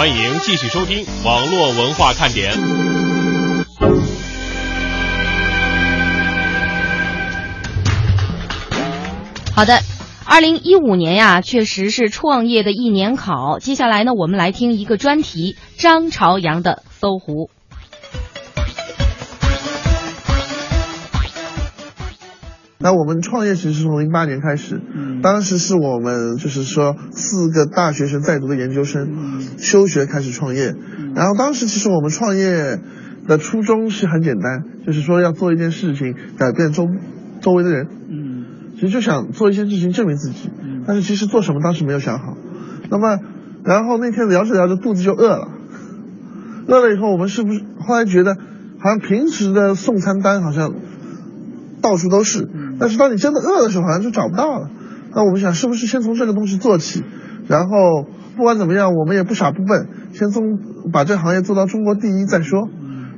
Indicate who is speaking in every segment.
Speaker 1: 欢迎继续收听网络文化看点。
Speaker 2: 好的，二零一五年呀，确实是创业的一年考。接下来呢，我们来听一个专题：张朝阳的搜狐。
Speaker 3: 那我们创业其实是从零八年开始，当时是我们就是说四个大学生在读的研究生休学开始创业，然后当时其实我们创业的初衷是很简单，就是说要做一件事情改变周周围的人，嗯，其实就想做一些事情证明自己，但是其实做什么当时没有想好，那么然后那天聊着聊着肚子就饿了，饿了以后我们是不是后来觉得好像平时的送餐单好像到处都是。但是当你真的饿的时候，好像就找不到了。那我们想，是不是先从这个东西做起？然后不管怎么样，我们也不傻不笨，先从把这行业做到中国第一再说。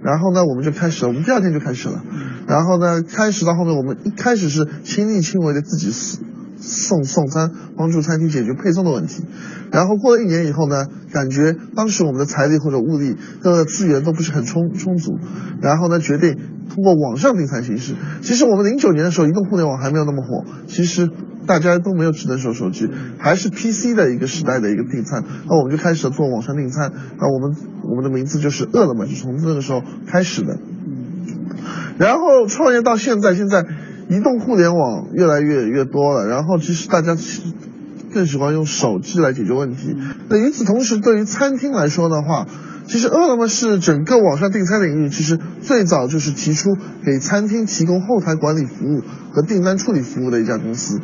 Speaker 3: 然后呢，我们就开始了，我们第二天就开始了。然后呢，开始到后面，我们一开始是亲力亲为的自己送送送餐，帮助餐厅解决配送的问题。然后过了一年以后呢，感觉当时我们的财力或者物力的资源都不是很充充足。然后呢，决定。通过网上订餐形式，其实我们零九年的时候，移动互联网还没有那么火，其实大家都没有智能手手机，还是 PC 的一个时代的一个订餐，那我们就开始做网上订餐，那我们我们的名字就是饿了么，就从那个时候开始的。然后创业到现在，现在移动互联网越来越越多了，然后其实大家更喜欢用手机来解决问题。那与此同时，对于餐厅来说的话，其实饿了么是整个网上订餐领域，其实最早就是提出给餐厅提供后台管理服务和订单处理服务的一家公司。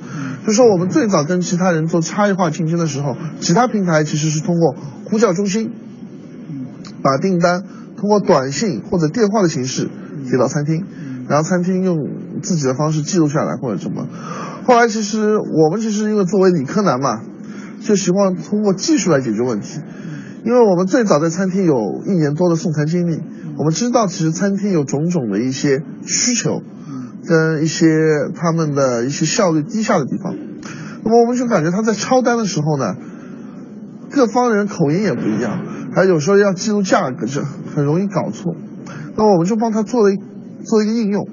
Speaker 3: 就说我们最早跟其他人做差异化竞争的时候，其他平台其实是通过呼叫中心，把订单通过短信或者电话的形式给到餐厅，然后餐厅用自己的方式记录下来或者什么。后来其实我们其实因为作为理科男嘛，就希望通过技术来解决问题。因为我们最早在餐厅有一年多的送餐经历，我们知道其实餐厅有种种的一些需求，跟一些他们的一些效率低下的地方，那么我们就感觉他在抄单的时候呢，各方人口音也不一样，还有时候要记录价格，这很容易搞错。那我们就帮他做了一做一个应用，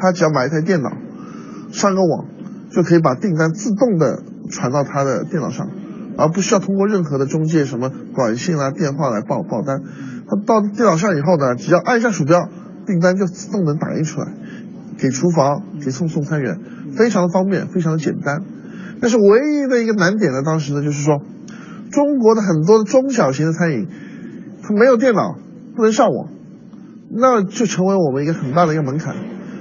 Speaker 3: 他只要买一台电脑，上个网，就可以把订单自动的传到他的电脑上。而不需要通过任何的中介，什么短信啊、电话来报报单。他到电脑上以后呢，只要按一下鼠标，订单就自动能打印出来，给厨房、给送送餐员，非常的方便，非常的简单。但是唯一的一个难点呢，当时呢就是说，中国的很多中小型的餐饮，它没有电脑，不能上网，那就成为我们一个很大的一个门槛。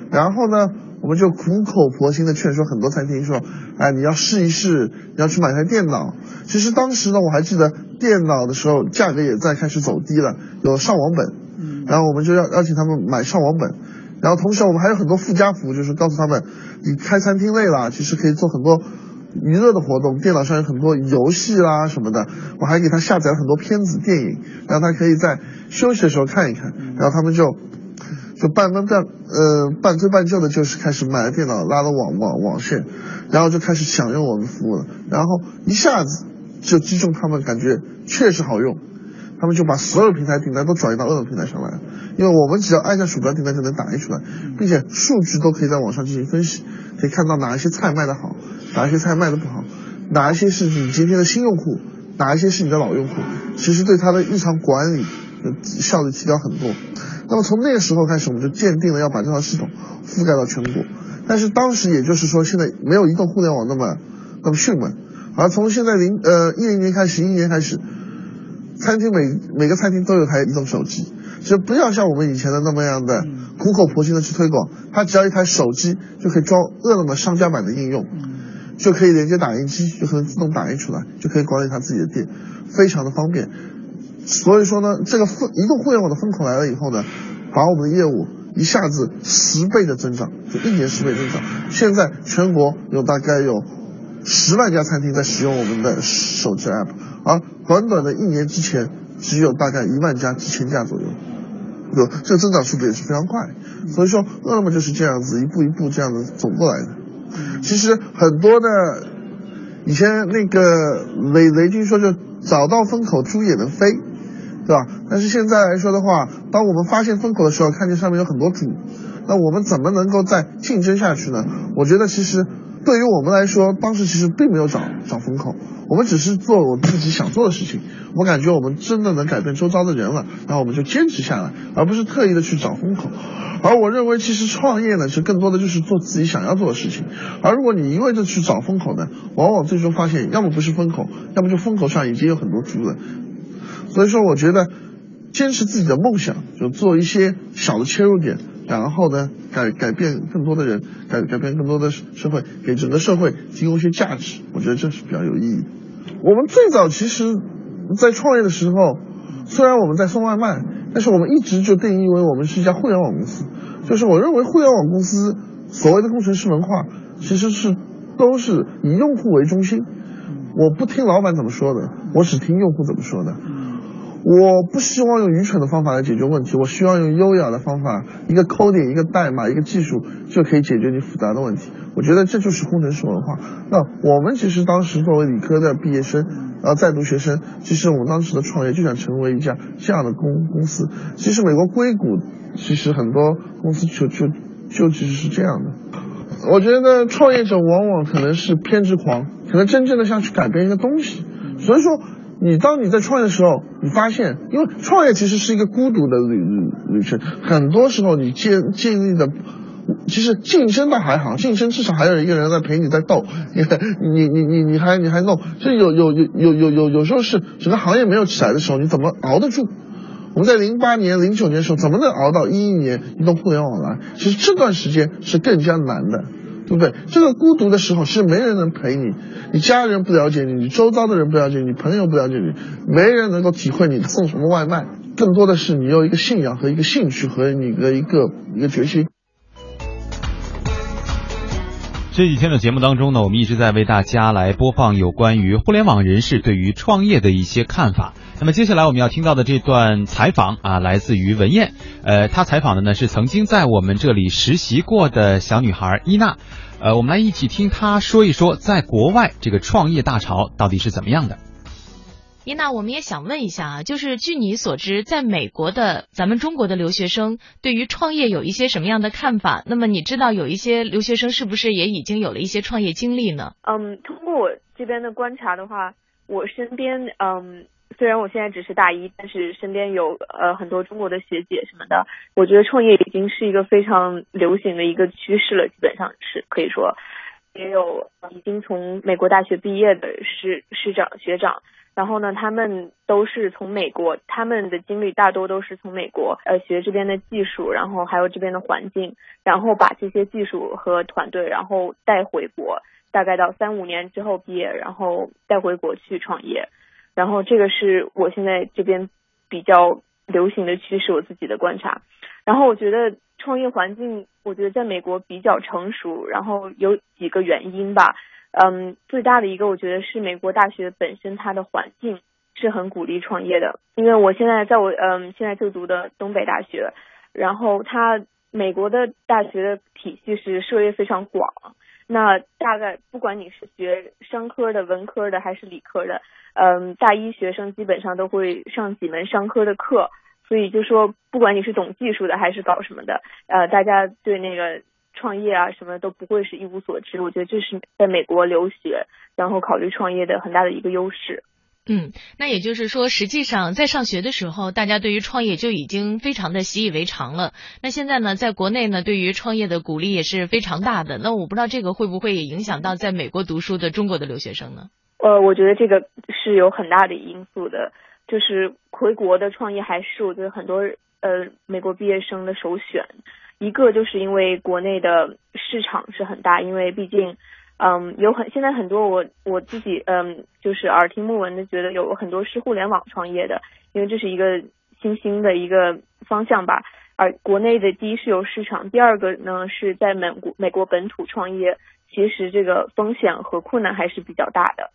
Speaker 3: 然后呢？我们就苦口婆心的劝说很多餐厅说，哎，你要试一试，你要去买台电脑。其实当时呢，我还记得电脑的时候价格也在开始走低了，有上网本，嗯然后我们就要邀请他们买上网本，然后同时我们还有很多附加服务，就是告诉他们，你开餐厅累了，其实可以做很多娱乐的活动，电脑上有很多游戏啦什么的，我还给他下载了很多片子电影，让他可以在休息的时候看一看，然后他们就。就半分半呃半推半就的，就是开始买了电脑，拉了网网网线，然后就开始享用我们服务了，然后一下子就击中他们，感觉确实好用，他们就把所有平台订单都转移到饿了么平台上来了，因为我们只要按下鼠标，订单就能打印出来，并且数据都可以在网上进行分析，可以看到哪一些菜卖的好，哪一些菜卖的不好，哪一些是你今天的新用户，哪一些是你的老用户，其实对他的日常管理的效率提高很多。那么从那个时候开始，我们就鉴定了要把这套系统覆盖到全国。但是当时也就是说，现在没有移动互联网那么那么迅猛。而从现在零呃一零年开始，一年开始，餐厅每每个餐厅都有台移动手机，就不要像我们以前的那么样的苦口婆心的去推广。它只要一台手机就可以装饿了么商家版的应用，就可以连接打印机，就可能自动打印出来，就可以管理他自己的店，非常的方便。所以说呢，这个风移动互联网的风口来了以后呢，把我们的业务一下子十倍的增长，就一年十倍增长。现在全国有大概有十万家餐厅在使用我们的手机 app，而短短的一年之前，只有大概一万家、几千家左右，有这个增长速度也是非常快。所以说，饿了么就是这样子一步一步这样子走过来的。其实很多的以前那个雷雷军说就。找到风口，猪也能飞，对吧？但是现在来说的话，当我们发现风口的时候，看见上面有很多猪，那我们怎么能够再竞争下去呢？我觉得其实对于我们来说，当时其实并没有找找风口，我们只是做我自己想做的事情。我感觉我们真的能改变周遭的人了，那我们就坚持下来，而不是特意的去找风口。而我认为，其实创业呢，其实更多的就是做自己想要做的事情。而如果你一味的去找风口呢，往往最终发现，要么不是风口，要么就风口上已经有很多猪了。所以说，我觉得坚持自己的梦想，就做一些小的切入点，然后呢，改改变更多的人，改改变更多的社会，给整个社会提供一些价值。我觉得这是比较有意义。我们最早其实，在创业的时候，虽然我们在送外卖。但是我们一直就定义为我们是一家互联网公司，就是我认为互联网公司所谓的工程师文化，其实是都是以用户为中心。我不听老板怎么说的，我只听用户怎么说的。我不希望用愚蠢的方法来解决问题，我希望用优雅的方法，一个 coding，一个代码，一个技术就可以解决你复杂的问题。我觉得这就是工程师文化。那我们其实当时作为理科的毕业生，呃，在读学生，其实我们当时的创业就想成为一家这样的公公司。其实美国硅谷，其实很多公司就就就其实是这样的。我觉得创业者往往可能是偏执狂，可能真正的想去改变一个东西，所以说。你当你在创业的时候，你发现，因为创业其实是一个孤独的旅旅旅程，很多时候你建建立的，其实竞争倒还好，竞争至少还有一个人在陪你在斗，你你你你还你还弄，就有有有有有有有时候是整个行业没有起来的时候，你怎么熬得住？我们在零八年、零九年的时候，怎么能熬到一一年移动互联网来？其实这段时间是更加难的。对不对？这个孤独的时候，其实没人能陪你，你家人不了解你，你周遭的人不了解你，朋友不了解你，没人能够体会你送什么外卖。更多的是你有一个信仰和一个兴趣和你的一个一个决心。
Speaker 4: 这几天的节目当中呢，我们一直在为大家来播放有关于互联网人士对于创业的一些看法。那么接下来我们要听到的这段采访啊，来自于文燕，呃，她采访的呢是曾经在我们这里实习过的小女孩伊娜，呃，我们来一起听她说一说在国外这个创业大潮到底是怎么样的。
Speaker 2: 伊娜，我们也想问一下啊，就是据你所知，在美国的咱们中国的留学生对于创业有一些什么样的看法？那么你知道有一些留学生是不是也已经有了一些创业经历呢？
Speaker 5: 嗯，通过我这边的观察的话，我身边嗯。虽然我现在只是大一，但是身边有呃很多中国的学姐什么的，我觉得创业已经是一个非常流行的一个趋势了，基本上是可以说，也有已经从美国大学毕业的师师长学长，然后呢，他们都是从美国，他们的经历大多都是从美国呃学这边的技术，然后还有这边的环境，然后把这些技术和团队然后带回国，大概到三五年之后毕业，然后带回国去创业。然后这个是我现在这边比较流行的趋势，我自己的观察。然后我觉得创业环境，我觉得在美国比较成熟。然后有几个原因吧，嗯，最大的一个我觉得是美国大学本身它的环境是很鼓励创业的。因为我现在在我嗯现在就读的东北大学，然后它美国的大学的体系是涉猎非常广。那大概不管你是学商科的、文科的还是理科的，嗯，大一学生基本上都会上几门商科的课，所以就说不管你是懂技术的还是搞什么的，呃，大家对那个创业啊什么都不会是一无所知。我觉得这是在美国留学然后考虑创业的很大的一个优势。
Speaker 2: 嗯，那也就是说，实际上在上学的时候，大家对于创业就已经非常的习以为常了。那现在呢，在国内呢，对于创业的鼓励也是非常大的。那我不知道这个会不会也影响到在美国读书的中国的留学生呢？
Speaker 5: 呃，我觉得这个是有很大的因素的，就是回国的创业还是我觉得很多呃美国毕业生的首选。一个就是因为国内的市场是很大，因为毕竟。嗯，有很现在很多我我自己嗯，就是耳听目闻的，觉得有很多是互联网创业的，因为这是一个新兴的一个方向吧。而国内的第一是有市场，第二个呢是在美国美国本土创业，其实这个风险和困难还是比较大的。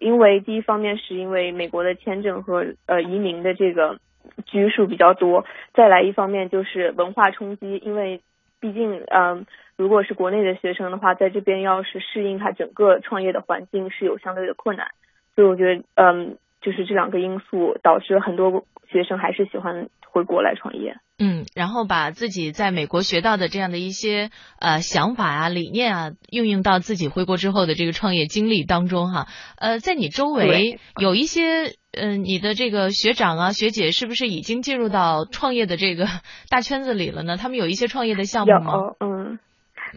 Speaker 5: 因为第一方面是因为美国的签证和呃移民的这个拘束比较多，再来一方面就是文化冲击，因为毕竟嗯。如果是国内的学生的话，在这边要是适应他整个创业的环境是有相对的困难，所以我觉得，嗯，就是这两个因素导致很多学生还是喜欢回国来创业。
Speaker 2: 嗯，然后把自己在美国学到的这样的一些呃想法啊、理念啊，运用到自己回国之后的这个创业经历当中哈。呃，在你周围有一些呃你的这个学长啊、学姐，是不是已经进入到创业的这个 大圈子里了呢？他们有一些创业的项目吗？
Speaker 5: 有，嗯，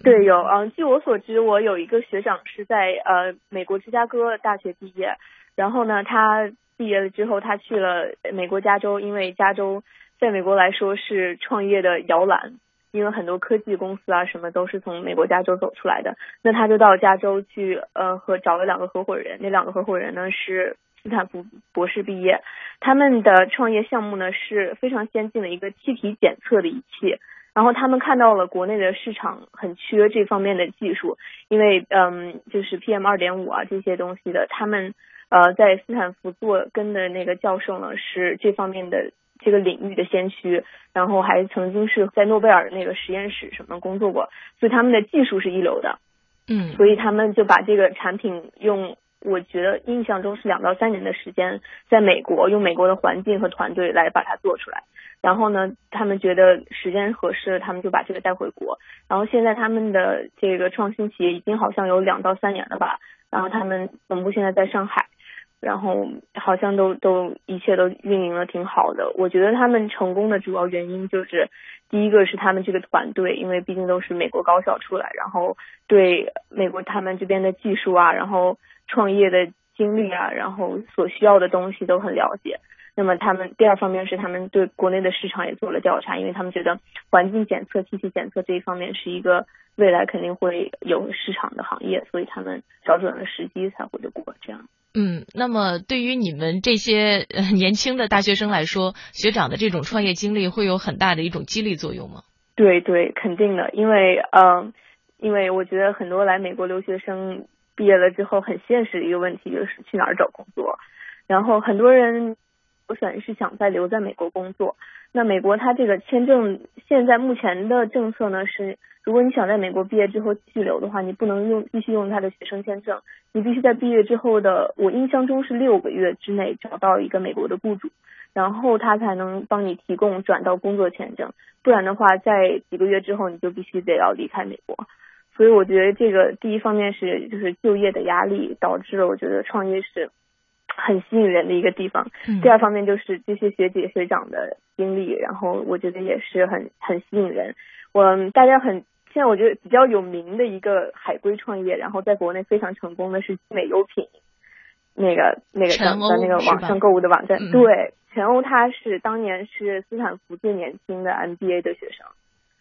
Speaker 5: 对，有，嗯，据我所知，我有一个学长是在呃美国芝加哥大学毕业，然后呢，他毕业了之后，他去了美国加州，因为加州。在美国来说是创业的摇篮，因为很多科技公司啊什么都是从美国加州走出来的。那他就到加州去，呃，和找了两个合伙人。那两个合伙人呢是斯坦福博士毕业，他们的创业项目呢是非常先进的一个气体检测的仪器。然后他们看到了国内的市场很缺这方面的技术，因为嗯，就是 PM 二点五啊这些东西的，他们呃在斯坦福做跟的那个教授呢是这方面的。这个领域的先驱，然后还曾经是在诺贝尔那个实验室什么工作过，所以他们的技术是一流的。
Speaker 2: 嗯，
Speaker 5: 所以他们就把这个产品用，我觉得印象中是两到三年的时间，在美国用美国的环境和团队来把它做出来。然后呢，他们觉得时间合适，他们就把这个带回国。然后现在他们的这个创新企业已经好像有两到三年了吧。然后他们总部现在在上海。然后好像都都一切都运营的挺好的，我觉得他们成功的主要原因就是，第一个是他们这个团队，因为毕竟都是美国高校出来，然后对美国他们这边的技术啊，然后创业的经历啊，然后所需要的东西都很了解。那么他们第二方面是他们对国内的市场也做了调查，因为他们觉得环境检测、气体检测这一方面是一个未来肯定会有市场的行业，所以他们找准了时机才回的国这样。
Speaker 2: 嗯，那么对于你们这些 年轻的大学生来说，学长的这种创业经历会有很大的一种激励作用吗？
Speaker 5: 对对，肯定的，因为嗯，因为我觉得很多来美国留学生毕业了之后，很现实的一个问题就是去哪儿找工作，然后很多人我选是想再留在美国工作。那美国它这个签证现在目前的政策呢是，如果你想在美国毕业之后继续留的话，你不能用继续用他的学生签证，你必须在毕业之后的我印象中是六个月之内找到一个美国的雇主，然后他才能帮你提供转到工作签证，不然的话在几个月之后你就必须得要离开美国。所以我觉得这个第一方面是就是就业的压力导致了我觉得创业是。很吸引人的一个地方。第二方面就是这些学姐学长的经历，然后我觉得也是很很吸引人。我大家很现在我觉得比较有名的一个海归创业，然后在国内非常成功的是美优品，那个那个在那个网上购物的网站。对，全欧他是当年是斯坦福最年轻的 MBA 的学生。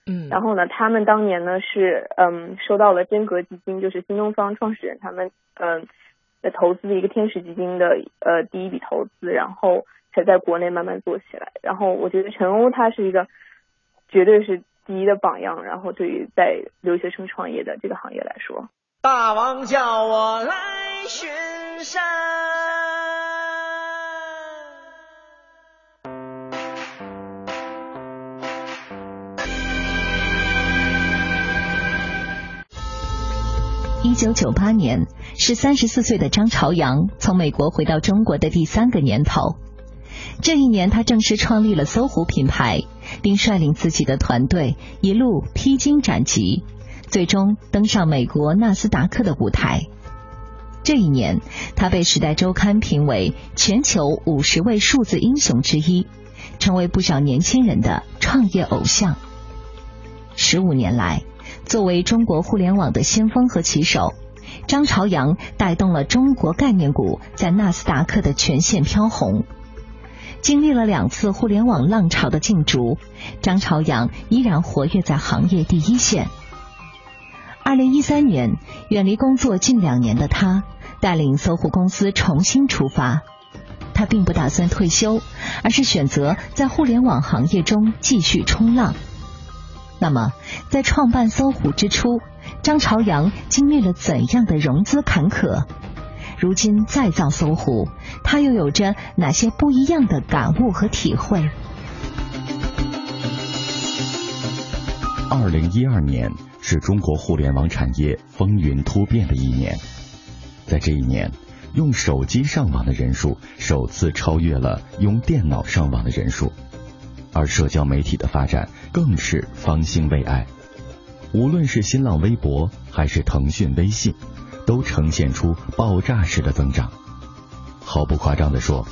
Speaker 2: 嗯。
Speaker 5: 然后呢，他们当年呢是嗯收到了真格基金，就是新东方创始人他们嗯。投资的一个天使基金的呃第一笔投资，然后才在国内慢慢做起来。然后我觉得陈欧他是一个绝对是第一的榜样。然后对于在留学生创业的这个行业来说，
Speaker 6: 大王叫我来巡山。
Speaker 7: 一九九八年是三十四岁的张朝阳从美国回到中国的第三个年头。这一年，他正式创立了搜狐品牌，并率领自己的团队一路披荆斩棘，最终登上美国纳斯达克的舞台。这一年，他被《时代周刊》评为全球五十位数字英雄之一，成为不少年轻人的创业偶像。十五年来。作为中国互联网的先锋和旗手，张朝阳带动了中国概念股在纳斯达克的全线飘红。经历了两次互联网浪潮的竞逐，张朝阳依然活跃在行业第一线。二零一三年，远离工作近两年的他，带领搜狐公司重新出发。他并不打算退休，而是选择在互联网行业中继续冲浪。那么，在创办搜狐之初，张朝阳经历了怎样的融资坎坷？如今再造搜狐，他又有着哪些不一样的感悟和体会？
Speaker 8: 二零一二年是中国互联网产业风云突变的一年，在这一年，用手机上网的人数首次超越了用电脑上网的人数，而社交媒体的发展更是方兴未艾。无论是新浪微博还是腾讯微信，都呈现出爆炸式的增长。毫不夸张地说，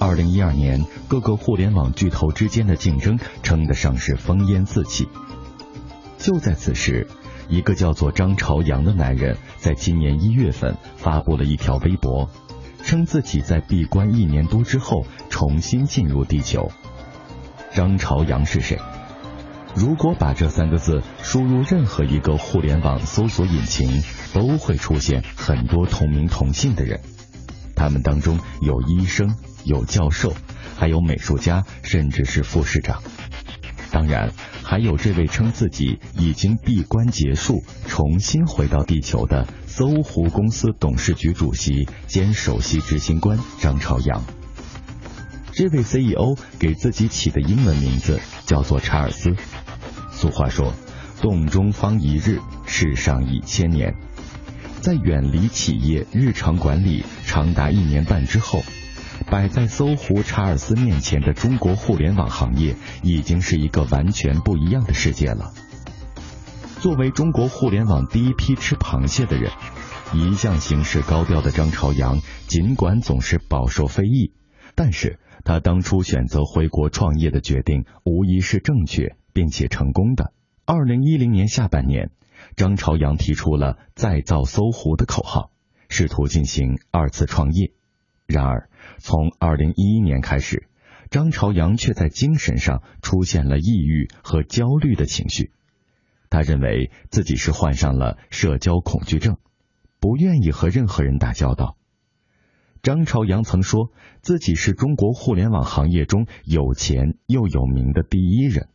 Speaker 8: 二零一二年各个互联网巨头之间的竞争称得上是烽烟四起。就在此时，一个叫做张朝阳的男人在今年一月份发布了一条微博，称自己在闭关一年多之后重新进入地球。张朝阳是谁？如果把这三个字输入任何一个互联网搜索引擎，都会出现很多同名同姓的人。他们当中有医生、有教授，还有美术家，甚至是副市长。当然，还有这位称自己已经闭关结束、重新回到地球的搜狐公司董事局主席兼首席执行官张朝阳。这位 CEO 给自己起的英文名字叫做查尔斯。俗话说：“洞中方一日，世上已千年。”在远离企业日常管理长达一年半之后，摆在搜狐查尔斯面前的中国互联网行业已经是一个完全不一样的世界了。作为中国互联网第一批吃螃蟹的人，一向行事高调的张朝阳，尽管总是饱受非议，但是他当初选择回国创业的决定，无疑是正确。并且成功的。二零一零年下半年，张朝阳提出了“再造搜狐”的口号，试图进行二次创业。然而，从二零一一年开始，张朝阳却在精神上出现了抑郁和焦虑的情绪。他认为自己是患上了社交恐惧症，不愿意和任何人打交道。张朝阳曾说自己是中国互联网行业中有钱又有名的第一人。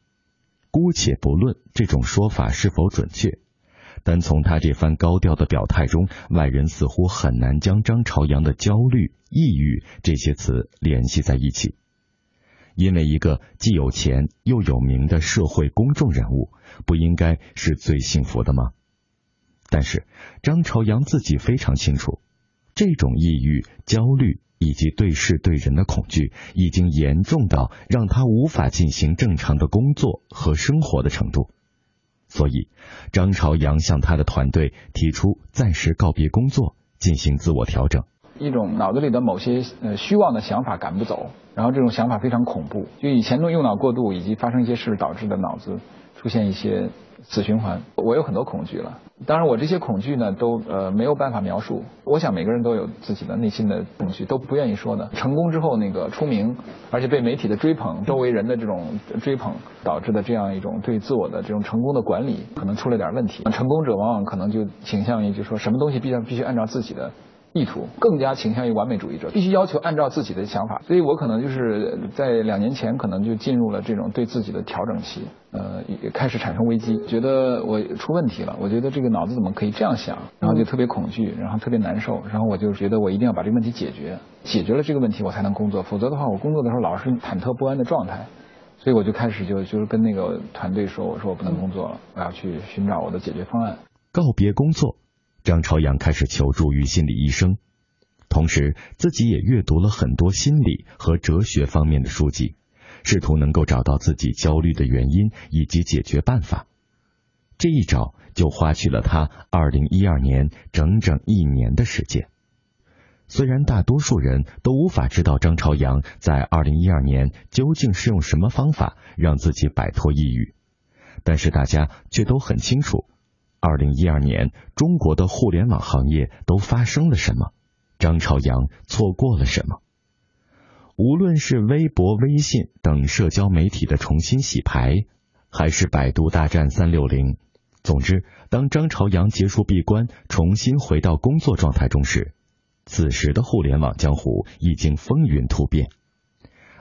Speaker 8: 姑且不论这种说法是否准确，但从他这番高调的表态中，外人似乎很难将张朝阳的焦虑、抑郁这些词联系在一起。因为一个既有钱又有名的社会公众人物，不应该是最幸福的吗？但是张朝阳自己非常清楚，这种抑郁、焦虑。以及对事对人的恐惧，已经严重到让他无法进行正常的工作和生活的程度。所以，张朝阳向他的团队提出暂时告别工作，进行自我调整。
Speaker 9: 一种脑子里的某些呃虚妄的想法赶不走，然后这种想法非常恐怖，就以前的用脑过度以及发生一些事导致的脑子出现一些。死循环，我有很多恐惧了。当然，我这些恐惧呢，都呃没有办法描述。我想每个人都有自己的内心的恐惧，都不愿意说的。成功之后那个出名，而且被媒体的追捧，周围人的这种追捧，导致的这样一种对自我的这种成功的管理，可能出了点问题。成功者往往可能就倾向于就说什么东西必须必须按照自己的。意图更加倾向于完美主义者，必须要求按照自己的想法，所以我可能就是在两年前可能就进入了这种对自己的调整期，呃，也开始产生危机，觉得我出问题了，我觉得这个脑子怎么可以这样想，然后就特别恐惧，然后特别难受，然后我就觉得我一定要把这个问题解决，解决了这个问题我才能工作，否则的话我工作的时候老是忐忑不安的状态，所以我就开始就就是跟那个团队说，我说我不能工作了，我要去寻找我的解决方案，
Speaker 8: 告别工作。张朝阳开始求助于心理医生，同时自己也阅读了很多心理和哲学方面的书籍，试图能够找到自己焦虑的原因以及解决办法。这一找就花去了他二零一二年整整一年的时间。虽然大多数人都无法知道张朝阳在二零一二年究竟是用什么方法让自己摆脱抑郁，但是大家却都很清楚。二零一二年，中国的互联网行业都发生了什么？张朝阳错过了什么？无论是微博、微信等社交媒体的重新洗牌，还是百度大战三六零，总之，当张朝阳结束闭关，重新回到工作状态中时，此时的互联网江湖已经风云突变。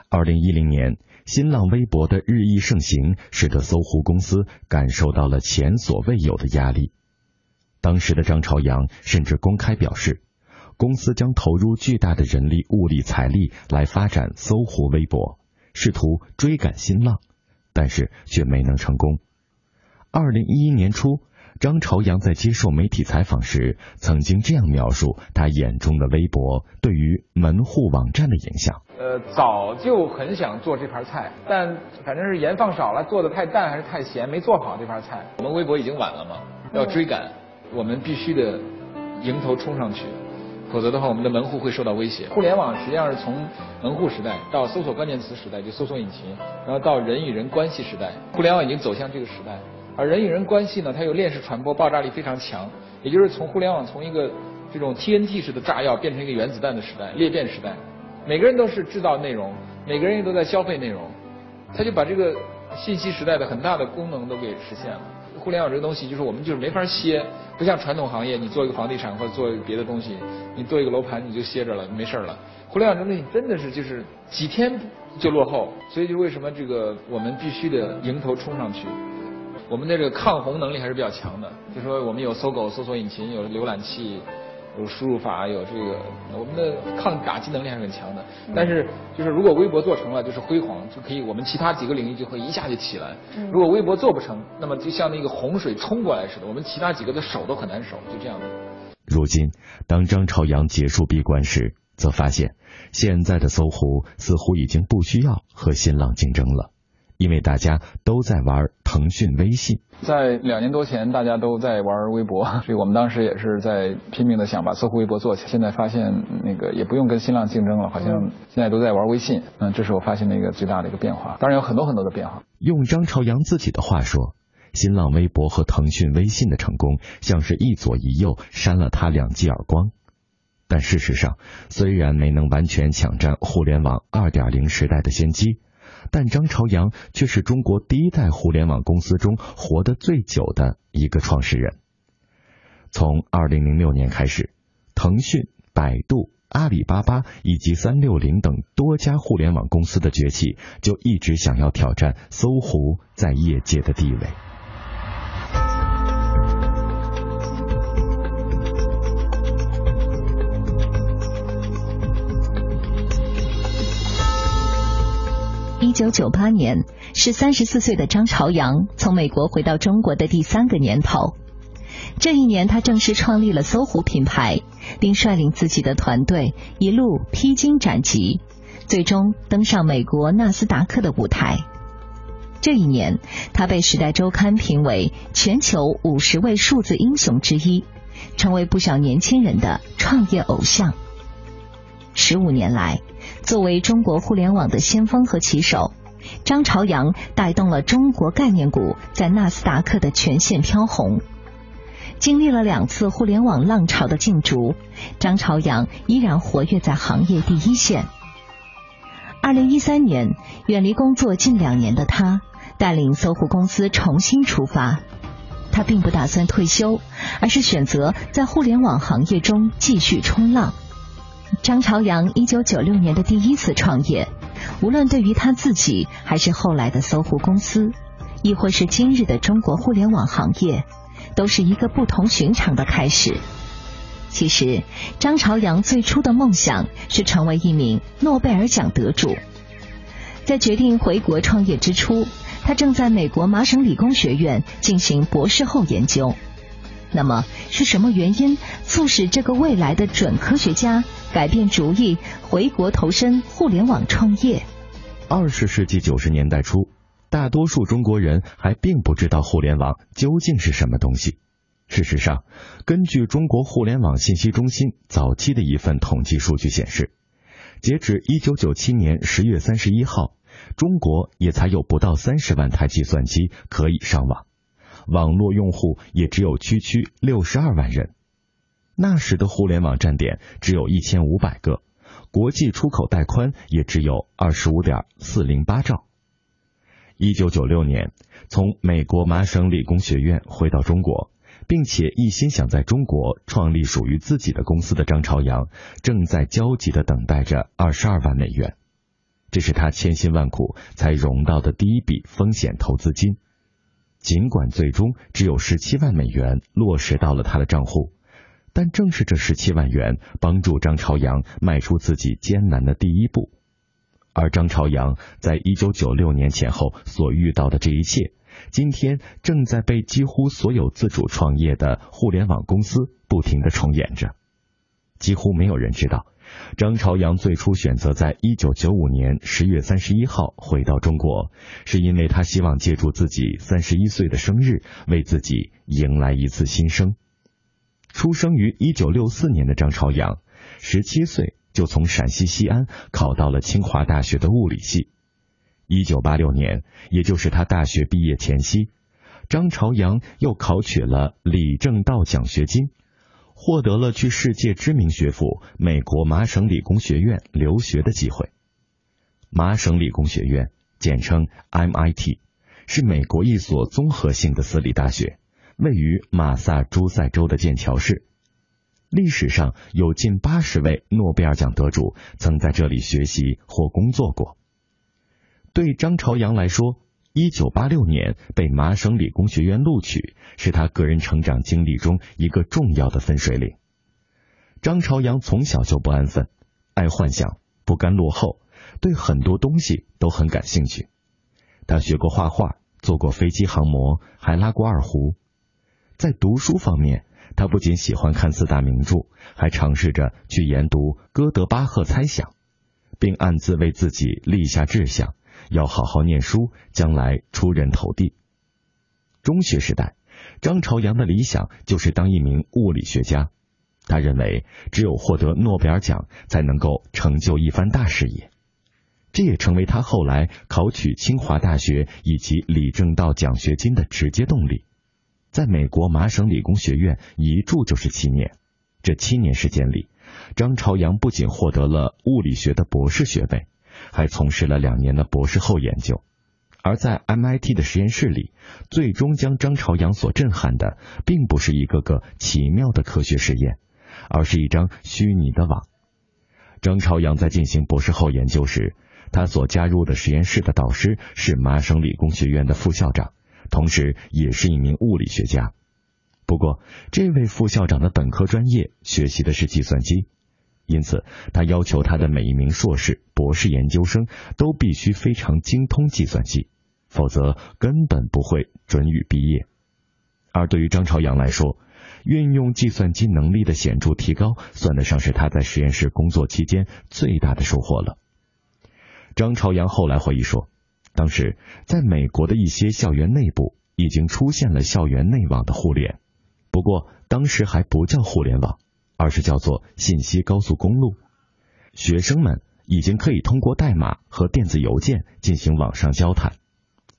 Speaker 8: 二零一零年。新浪微博的日益盛行，使得搜狐公司感受到了前所未有的压力。当时的张朝阳甚至公开表示，公司将投入巨大的人力、物力、财力来发展搜狐微博，试图追赶新浪，但是却没能成功。二零一一年初，张朝阳在接受媒体采访时，曾经这样描述他眼中的微博对于门户网站的影响。
Speaker 9: 呃，早就很想做这盘菜，但反正是盐放少了，做的太淡还是太咸，没做好这盘菜。我们微博已经晚了嘛，要追赶，我们必须得迎头冲上去，否则的话，我们的门户会受到威胁。互联网实际上是从门户时代到搜索关键词时代，就搜索引擎，然后到人与人关系时代，互联网已经走向这个时代。而人与人关系呢，它有链式传播，爆炸力非常强，也就是从互联网从一个这种 TNT 式的炸药变成一个原子弹的时代，裂变时代。每个人都是制造内容，每个人也都在消费内容，他就把这个信息时代的很大的功能都给实现了。互联网这个东西就是我们就是没法歇，不像传统行业，你做一个房地产或者做别的东西，你做一个楼盘你就歇着了，没事了。互联网这东西真的是就是几天就落后，所以就为什么这个我们必须得迎头冲上去。我们的这个抗洪能力还是比较强的，就说我们有搜狗搜索引擎，有浏览器，有输入法，有这个我们的抗打击能力还是很强的。但是就是如果微博做成了，就是辉煌，就可以我们其他几个领域就会一下就起来。如果微博做不成，那么就像那个洪水冲过来似的，我们其他几个的手都很难守，就这样的。
Speaker 8: 如今，当张朝阳结束闭关时，则发现现在的搜狐似乎已经不需要和新浪竞争了。因为大家都在玩腾讯微信，
Speaker 9: 在两年多前，大家都在玩微博，所以我们当时也是在拼命的想把搜狐微博做起来。现在发现那个也不用跟新浪竞争了，好像现在都在玩微信。嗯，这是我发现的一个最大的一个变化。当然有很多很多的变化。
Speaker 8: 用张朝阳自己的话说，新浪微博和腾讯微信的成功，像是一左一右扇了他两记耳光。但事实上，虽然没能完全抢占互联网二点零时代的先机。但张朝阳却是中国第一代互联网公司中活得最久的一个创始人。从二零零六年开始，腾讯、百度、阿里巴巴以及三六零等多家互联网公司的崛起，就一直想要挑战搜狐在业界的地位。
Speaker 7: 九九八年是三十四岁的张朝阳从美国回到中国的第三个年头。这一年，他正式创立了搜狐品牌，并率领自己的团队一路披荆斩棘，最终登上美国纳斯达克的舞台。这一年，他被《时代周刊》评为全球五十位数字英雄之一，成为不少年轻人的创业偶像。十五年来。作为中国互联网的先锋和旗手，张朝阳带动了中国概念股在纳斯达克的全线飘红。经历了两次互联网浪潮的竞逐，张朝阳依然活跃在行业第一线。二零一三年，远离工作近两年的他，带领搜狐公司重新出发。他并不打算退休，而是选择在互联网行业中继续冲浪。张朝阳一九九六年的第一次创业，无论对于他自己，还是后来的搜狐公司，亦或是今日的中国互联网行业，都是一个不同寻常的开始。其实，张朝阳最初的梦想是成为一名诺贝尔奖得主。在决定回国创业之初，他正在美国麻省理工学院进行博士后研究。那么，是什么原因促使这个未来的准科学家？改变主意，回国投身互联网创业。
Speaker 8: 二十世纪九十年代初，大多数中国人还并不知道互联网究竟是什么东西。事实上，根据中国互联网信息中心早期的一份统计数据显示，截止一九九七年十月三十一号，中国也才有不到三十万台计算机可以上网，网络用户也只有区区六十二万人。那时的互联网站点只有一千五百个，国际出口带宽也只有二十五点四零八兆。一九九六年，从美国麻省理工学院回到中国，并且一心想在中国创立属于自己的公司的张朝阳，正在焦急的等待着二十二万美元，这是他千辛万苦才融到的第一笔风险投资金。尽管最终只有十七万美元落实到了他的账户。但正是这十七万元，帮助张朝阳迈出自己艰难的第一步。而张朝阳在一九九六年前后所遇到的这一切，今天正在被几乎所有自主创业的互联网公司不停的重演着。几乎没有人知道，张朝阳最初选择在一九九五年十月三十一号回到中国，是因为他希望借助自己三十一岁的生日，为自己迎来一次新生。出生于一九六四年的张朝阳，十七岁就从陕西西安考到了清华大学的物理系。一九八六年，也就是他大学毕业前夕，张朝阳又考取了李政道奖学金。获得了去世界知名学府美国麻省理工学院留学的机会。麻省理工学院简称 MIT，是美国一所综合性的私立大学，位于马萨诸塞州的剑桥市。历史上有近八十位诺贝尔奖得主曾在这里学习或工作过。对张朝阳来说，一九八六年被麻省理工学院录取，是他个人成长经历中一个重要的分水岭。张朝阳从小就不安分，爱幻想，不甘落后，对很多东西都很感兴趣。他学过画画，做过飞机航模，还拉过二胡。在读书方面，他不仅喜欢看四大名著，还尝试着去研读哥德巴赫猜想，并暗自为自己立下志向。要好好念书，将来出人头地。中学时代，张朝阳的理想就是当一名物理学家。他认为，只有获得诺贝尔奖，才能够成就一番大事业。这也成为他后来考取清华大学以及李政道奖学金的直接动力。在美国麻省理工学院一住就是七年，这七年时间里，张朝阳不仅获得了物理学的博士学位。还从事了两年的博士后研究，而在 MIT 的实验室里，最终将张朝阳所震撼的，并不是一个个奇妙的科学实验，而是一张虚拟的网。张朝阳在进行博士后研究时，他所加入的实验室的导师是麻省理工学院的副校长，同时也是一名物理学家。不过，这位副校长的本科专业学习的是计算机。因此，他要求他的每一名硕士、博士研究生都必须非常精通计算机，否则根本不会准予毕业。而对于张朝阳来说，运用计算机能力的显著提高，算得上是他在实验室工作期间最大的收获了。张朝阳后来回忆说，当时在美国的一些校园内部已经出现了校园内网的互联，不过当时还不叫互联网。而是叫做信息高速公路，学生们已经可以通过代码和电子邮件进行网上交谈。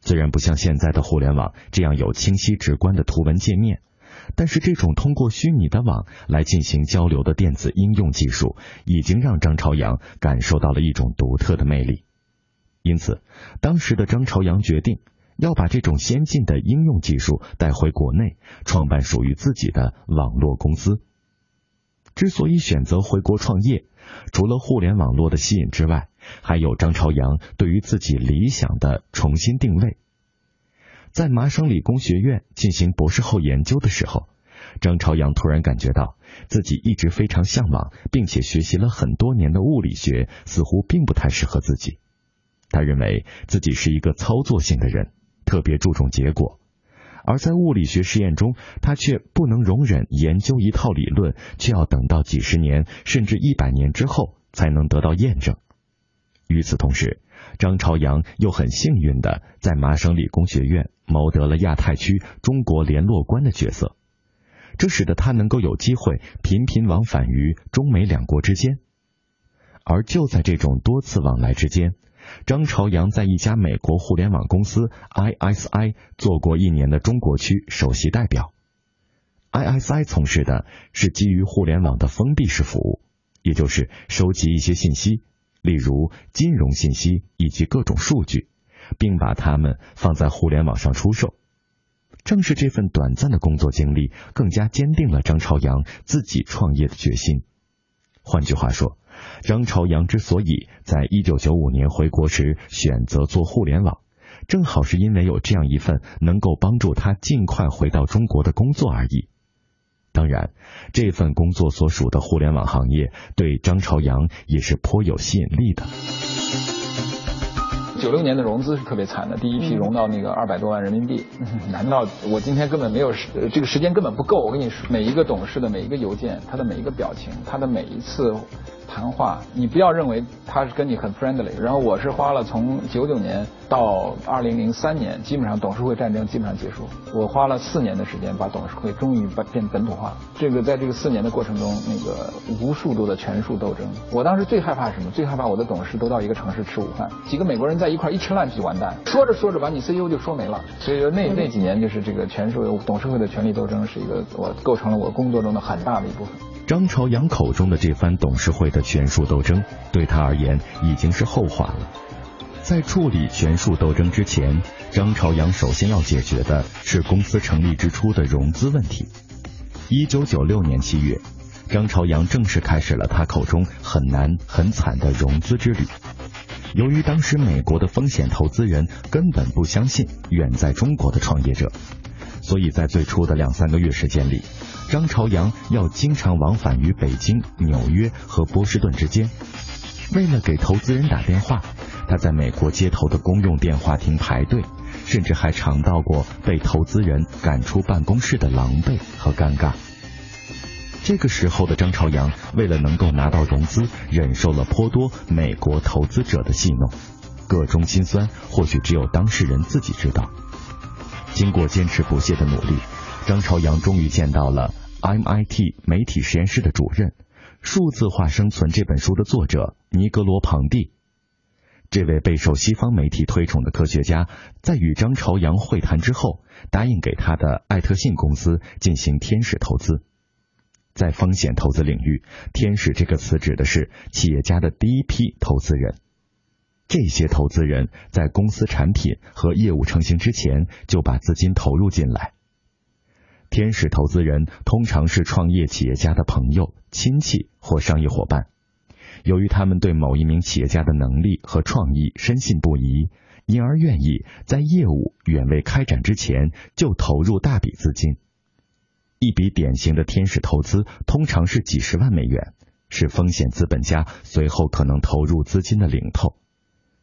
Speaker 8: 虽然不像现在的互联网这样有清晰直观的图文界面，但是这种通过虚拟的网来进行交流的电子应用技术，已经让张朝阳感受到了一种独特的魅力。因此，当时的张朝阳决定要把这种先进的应用技术带回国内，创办属于自己的网络公司。之所以选择回国创业，除了互联网络的吸引之外，还有张朝阳对于自己理想的重新定位。在麻省理工学院进行博士后研究的时候，张朝阳突然感觉到自己一直非常向往并且学习了很多年的物理学似乎并不太适合自己。他认为自己是一个操作性的人，特别注重结果。而在物理学实验中，他却不能容忍研究一套理论，却要等到几十年甚至一百年之后才能得到验证。与此同时，张朝阳又很幸运的在麻省理工学院谋得了亚太区中国联络官的角色，这使得他能够有机会频频往返于中美两国之间。而就在这种多次往来之间，张朝阳在一家美国互联网公司 ISI 做过一年的中国区首席代表。ISI 从事的是基于互联网的封闭式服务，也就是收集一些信息，例如金融信息以及各种数据，并把它们放在互联网上出售。正是这份短暂的工作经历，更加坚定了张朝阳自己创业的决心。换句话说。张朝阳之所以在一九九五年回国时选择做互联网，正好是因为有这样一份能够帮助他尽快回到中国的工作而已。当然，这份工作所属的互联网行业对张朝阳也是颇有吸引力的。
Speaker 9: 九六年的融资是特别惨的，第一批融到那个二百多万人民币。难道我今天根本没有时这个时间根本不够？我跟你说，每一个董事的每一个邮件，他的每一个表情，他的每一次。谈话，你不要认为他是跟你很 friendly。然后我是花了从九九年到二零零三年，基本上董事会战争基本上结束。我花了四年的时间把董事会终于把变本土化。这个在这个四年的过程中，那个无数多的权术斗争。我当时最害怕什么？最害怕我的董事都到一个城市吃午饭，几个美国人在一块一吃饭就完蛋。说着说着把你 CEO 就说没了。所以说那那几年就是这个权术董事会的权力斗争是一个我构成了我工作中的很大的一部分。
Speaker 8: 张朝阳口中的这番董事会的权术斗争，对他而言已经是后话了。在处理权术斗争之前，张朝阳首先要解决的是公司成立之初的融资问题。一九九六年七月，张朝阳正式开始了他口中很难很惨的融资之旅。由于当时美国的风险投资人根本不相信远在中国的创业者，所以在最初的两三个月时间里。张朝阳要经常往返于北京、纽约和波士顿之间。为了给投资人打电话，他在美国街头的公用电话亭排队，甚至还尝到过被投资人赶出办公室的狼狈和尴尬。这个时候的张朝阳，为了能够拿到融资，忍受了颇多美国投资者的戏弄，个中心酸，或许只有当事人自己知道。经过坚持不懈的努力。张朝阳终于见到了 MIT 媒体实验室的主任，《数字化生存》这本书的作者尼格罗·庞蒂。这位备受西方媒体推崇的科学家，在与张朝阳会谈之后，答应给他的艾特信公司进行天使投资。在风险投资领域，“天使”这个词指的是企业家的第一批投资人。这些投资人在公司产品和业务成型之前，就把资金投入进来。天使投资人通常是创业企业家的朋友、亲戚或商业伙伴。由于他们对某一名企业家的能力和创意深信不疑，因而愿意在业务远未开展之前就投入大笔资金。一笔典型的天使投资通常是几十万美元，是风险资本家随后可能投入资金的领头。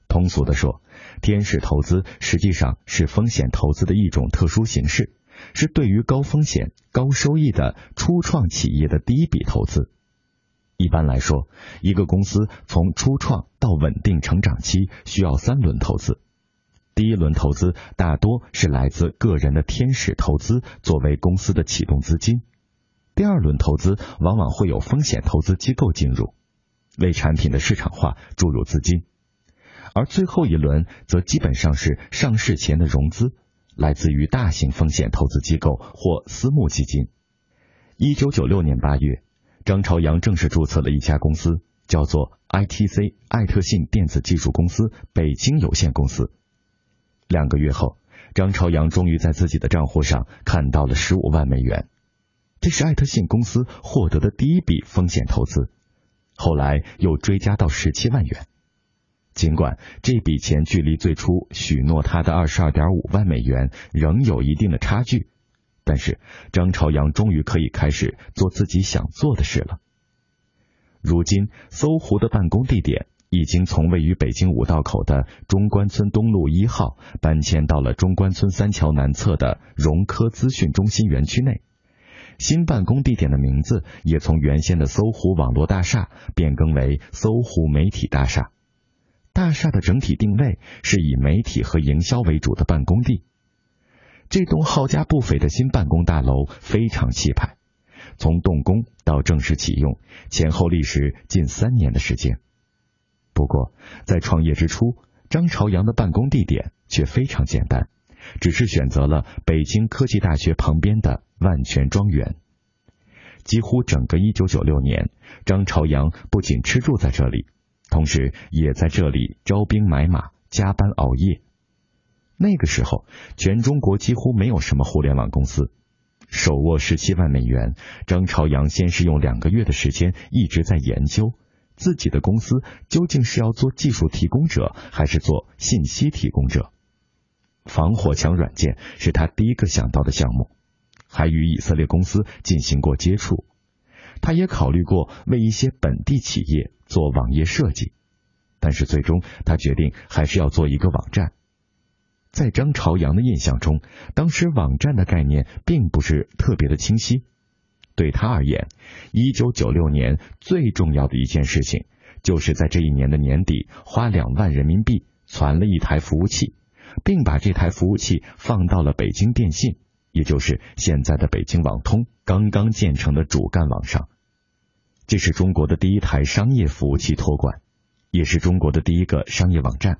Speaker 8: 通俗的说，天使投资实际上是风险投资的一种特殊形式。是对于高风险、高收益的初创企业的第一笔投资。一般来说，一个公司从初创到稳定成长期需要三轮投资。第一轮投资大多是来自个人的天使投资作为公司的启动资金。第二轮投资往往会有风险投资机构进入，为产品的市场化注入资金。而最后一轮则基本上是上市前的融资。来自于大型风险投资机构或私募基金。一九九六年八月，张朝阳正式注册了一家公司，叫做 ITC 艾特信电子技术公司北京有限公司。两个月后，张朝阳终于在自己的账户上看到了十五万美元，这是艾特信公司获得的第一笔风险投资，后来又追加到十七万元。尽管这笔钱距离最初许诺他的二十二点五万美元仍有一定的差距，但是张朝阳终于可以开始做自己想做的事了。如今，搜狐的办公地点已经从位于北京五道口的中关村东路一号搬迁到了中关村三桥南侧的融科资讯中心园区内，新办公地点的名字也从原先的搜狐网络大厦变更为搜狐媒体大厦。大厦的整体定位是以媒体和营销为主的办公地。这栋耗价不菲的新办公大楼非常气派，从动工到正式启用前后历时近三年的时间。不过，在创业之初，张朝阳的办公地点却非常简单，只是选择了北京科技大学旁边的万泉庄园。几乎整个1996年，张朝阳不仅吃住在这里。同时，也在这里招兵买马、加班熬夜。那个时候，全中国几乎没有什么互联网公司。手握十七万美元，张朝阳先是用两个月的时间一直在研究自己的公司究竟是要做技术提供者，还是做信息提供者。防火墙软件是他第一个想到的项目，还与以色列公司进行过接触。他也考虑过为一些本地企业。做网页设计，但是最终他决定还是要做一个网站。在张朝阳的印象中，当时网站的概念并不是特别的清晰。对他而言，一九九六年最重要的一件事情，就是在这一年的年底，花两万人民币攒了一台服务器，并把这台服务器放到了北京电信，也就是现在的北京网通刚刚建成的主干网上。这是中国的第一台商业服务器托管，也是中国的第一个商业网站。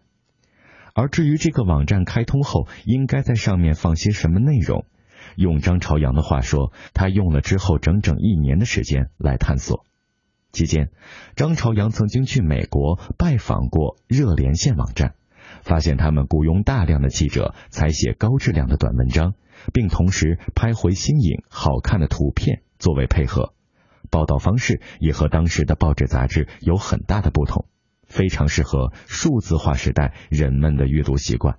Speaker 8: 而至于这个网站开通后应该在上面放些什么内容，用张朝阳的话说，他用了之后整整一年的时间来探索。期间，张朝阳曾经去美国拜访过热连线网站，发现他们雇佣大量的记者采写高质量的短文章，并同时拍回新颖好看的图片作为配合，报道方式也和当时的报纸杂志有很大的不同。非常适合数字化时代人们的阅读习惯，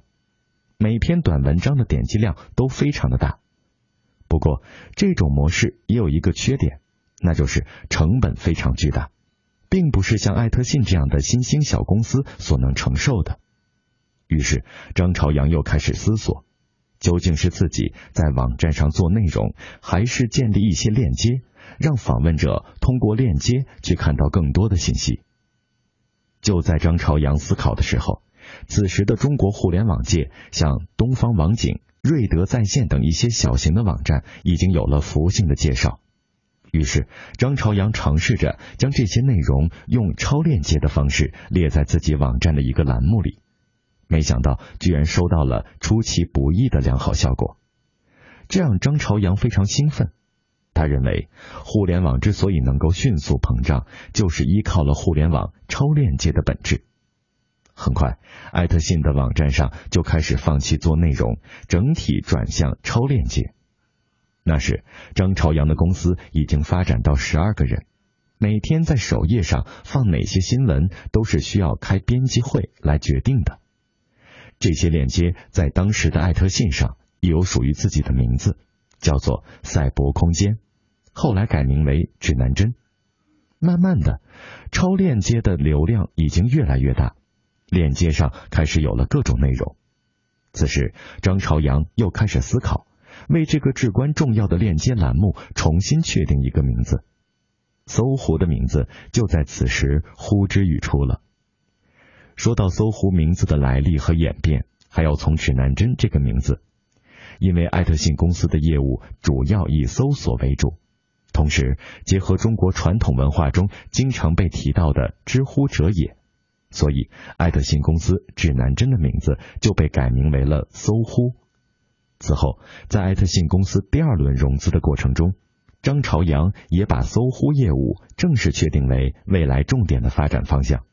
Speaker 8: 每篇短文章的点击量都非常的大。不过，这种模式也有一个缺点，那就是成本非常巨大，并不是像爱特信这样的新兴小公司所能承受的。于是，张朝阳又开始思索，究竟是自己在网站上做内容，还是建立一些链接，让访问者通过链接去看到更多的信息。就在张朝阳思考的时候，此时的中国互联网界，像东方网景、瑞德在线等一些小型的网站，已经有了服务性的介绍。于是，张朝阳尝试着将这些内容用超链接的方式列在自己网站的一个栏目里，没想到居然收到了出其不意的良好效果，这让张朝阳非常兴奋。他认为，互联网之所以能够迅速膨胀，就是依靠了互联网超链接的本质。很快，艾特信的网站上就开始放弃做内容，整体转向超链接。那时，张朝阳的公司已经发展到十二个人，每天在首页上放哪些新闻，都是需要开编辑会来决定的。这些链接在当时的艾特信上也有属于自己的名字，叫做“赛博空间”。后来改名为指南针。慢慢的，超链接的流量已经越来越大，链接上开始有了各种内容。此时，张朝阳又开始思考，为这个至关重要的链接栏目重新确定一个名字。搜狐的名字就在此时呼之欲出了。说到搜狐名字的来历和演变，还要从指南针这个名字，因为艾特信公司的业务主要以搜索为主。同时，结合中国传统文化中经常被提到的“知乎者也”，所以爱特信公司指南针的名字就被改名为了搜狐。此后，在爱特信公司第二轮融资的过程中，张朝阳也把搜狐业务正式确定为未来重点的发展方向。